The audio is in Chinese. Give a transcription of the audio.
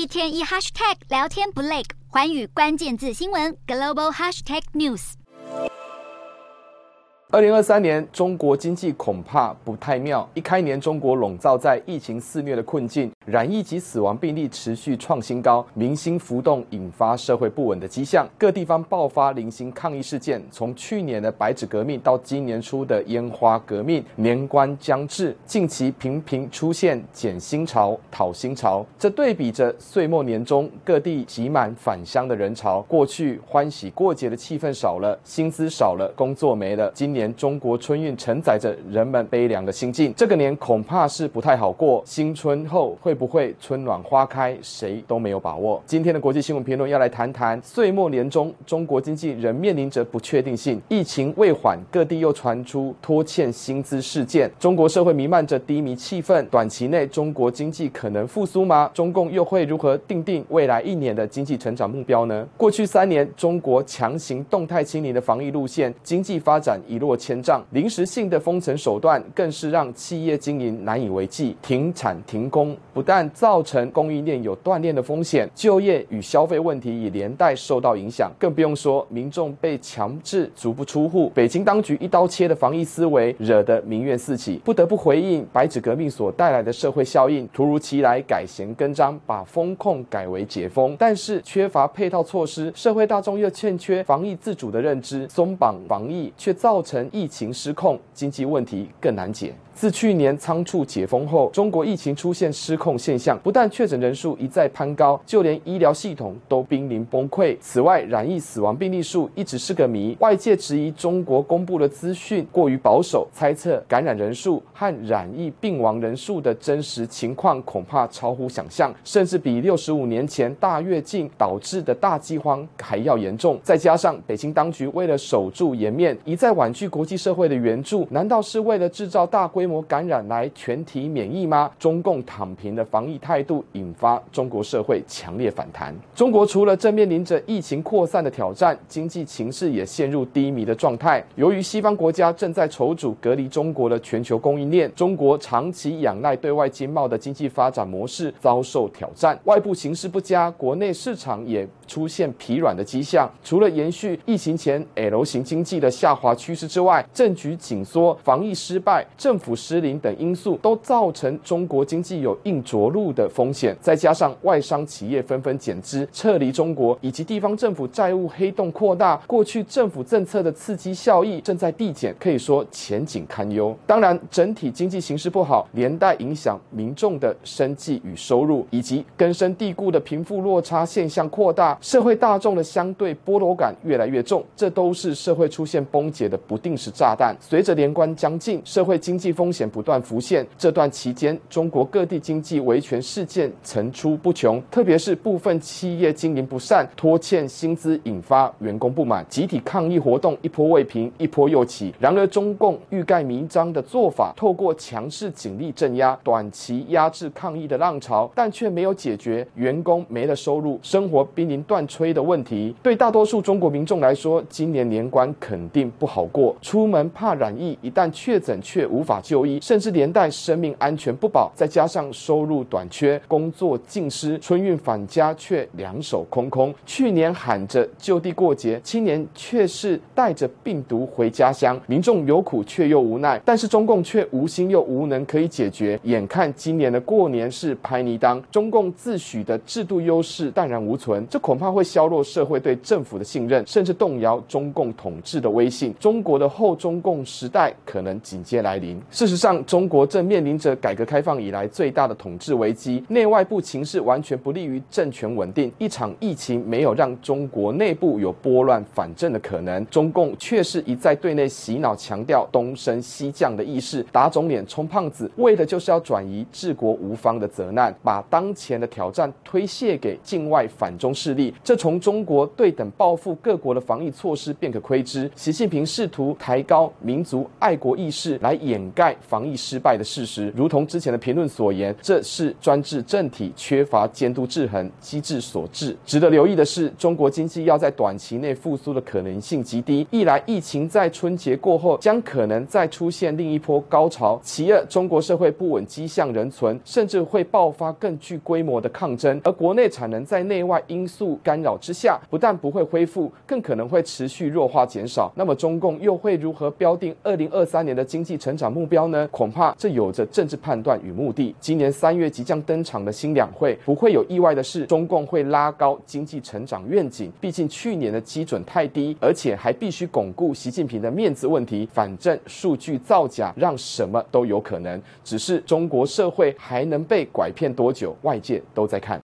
一天一 hashtag 聊天不累，环宇关键字新闻 global hashtag news。二零二三年中国经济恐怕不太妙。一开年，中国笼罩在疫情肆虐的困境，染疫及死亡病例持续创新高，民心浮动，引发社会不稳的迹象。各地方爆发零星抗议事件，从去年的白纸革命到今年初的烟花革命，年关将至，近期频频出现减薪潮、讨薪潮。这对比着岁末年终，各地挤满返乡的人潮。过去欢喜过节的气氛少了，薪资少了，工作没了。今。年中国春运承载着人们悲凉的心境，这个年恐怕是不太好过。新春后会会不会春暖花开，谁都没有把握。今天的国际新闻评论要来谈谈，岁末年终，中国经济仍面临着不确定性，疫情未缓，各地又传出拖欠薪资事件，中国社会弥漫着低迷气氛。短期内，中国经济可能复苏吗？中共又会如何定定未来一年的经济成长目标呢？过去三年，中国强行动态清零的防疫路线，经济发展一落千丈，临时性的封城手段更是让企业经营难以为继，停产停工不但造成供应链有断链的风险，就业与消费问题也连带受到影响，更不用说民众被强制足不出户。北京当局一刀切的防疫思维，惹得民怨四起，不得不回应白纸革命所带来的社会效应，突如其来改弦更张，把封控改为解封，但是缺乏配套措施，社会大众又欠缺防疫自主的认知，松绑防疫却造成。疫情失控，经济问题更难解。自去年仓促解封后，中国疫情出现失控现象，不但确诊人数一再攀高，就连医疗系统都濒临崩溃。此外，染疫死亡病例数一直是个谜，外界质疑中国公布的资讯过于保守，猜测感染人数和染疫病亡人数的真实情况恐怕超乎想象，甚至比六十五年前大跃进导致的大饥荒还要严重。再加上北京当局为了守住颜面，一再婉拒国际社会的援助，难道是为了制造大规模感染来全体免疫吗？中共躺平的防疫态度引发中国社会强烈反弹。中国除了正面临着疫情扩散的挑战，经济情势也陷入低迷的状态。由于西方国家正在筹组隔离中国的全球供应链，中国长期仰赖对外经贸的经济发展模式遭受挑战。外部形势不佳，国内市场也出现疲软的迹象。除了延续疫情前 L 型经济的下滑趋势之外，政局紧缩、防疫失败、政府失灵等因素都造成中国经济有硬着陆的风险，再加上外商企业纷纷减资撤离中国，以及地方政府债务黑洞扩大，过去政府政策的刺激效益正在递减，可以说前景堪忧。当然，整体经济形势不好，连带影响民众的生计与收入，以及根深蒂固的贫富落差现象扩大，社会大众的相对剥夺感越来越重，这都是社会出现崩解的不定时炸弹。随着年关将近，社会经济风险不断浮现，这段期间，中国各地经济维权事件层出不穷，特别是部分企业经营不善、拖欠薪资，引发员工不满，集体抗议活动一波未平，一波又起。然而，中共欲盖弥彰的做法，透过强势警力镇压，短期压制抗议的浪潮，但却没有解决员工没了收入、生活濒临断炊的问题。对大多数中国民众来说，今年年关肯定不好过，出门怕染疫，一旦确诊却无法就医，甚至连带生命安全不保，再加上收入短缺、工作尽失，春运返家却两手空空。去年喊着就地过节，今年却是带着病毒回家乡，民众有苦却又无奈。但是中共却无心又无能可以解决。眼看今年的过年是拍泥当，中共自诩的制度优势荡然无存，这恐怕会削弱社会对政府的信任，甚至动摇中共统治的威信。中国的后中共时代可能紧接来临。事实上，中国正面临着改革开放以来最大的统治危机，内外部情势完全不利于政权稳定。一场疫情没有让中国内部有拨乱反正的可能，中共却是一再对内洗脑，强调东升西降的意识，打肿脸充胖子，为的就是要转移治国无方的责难，把当前的挑战推卸给境外反中势力。这从中国对等报复各国的防疫措施便可窥知。习近平试图抬高民族爱国意识来掩盖。防疫失败的事实，如同之前的评论所言，这是专制政体缺乏监督制衡机制所致。值得留意的是，中国经济要在短期内复苏的可能性极低。一来，疫情在春节过后将可能再出现另一波高潮；其二，中国社会不稳迹象仍存，甚至会爆发更具规模的抗争。而国内产能在内外因素干扰之下，不但不会恢复，更可能会持续弱化减少。那么，中共又会如何标定二零二三年的经济成长目标呢？恐怕这有着政治判断与目的。今年三三月即将登场的新两会，不会有意外的是，中共会拉高经济成长愿景。毕竟去年的基准太低，而且还必须巩固习近平的面子问题。反正数据造假，让什么都有可能。只是中国社会还能被拐骗多久？外界都在看。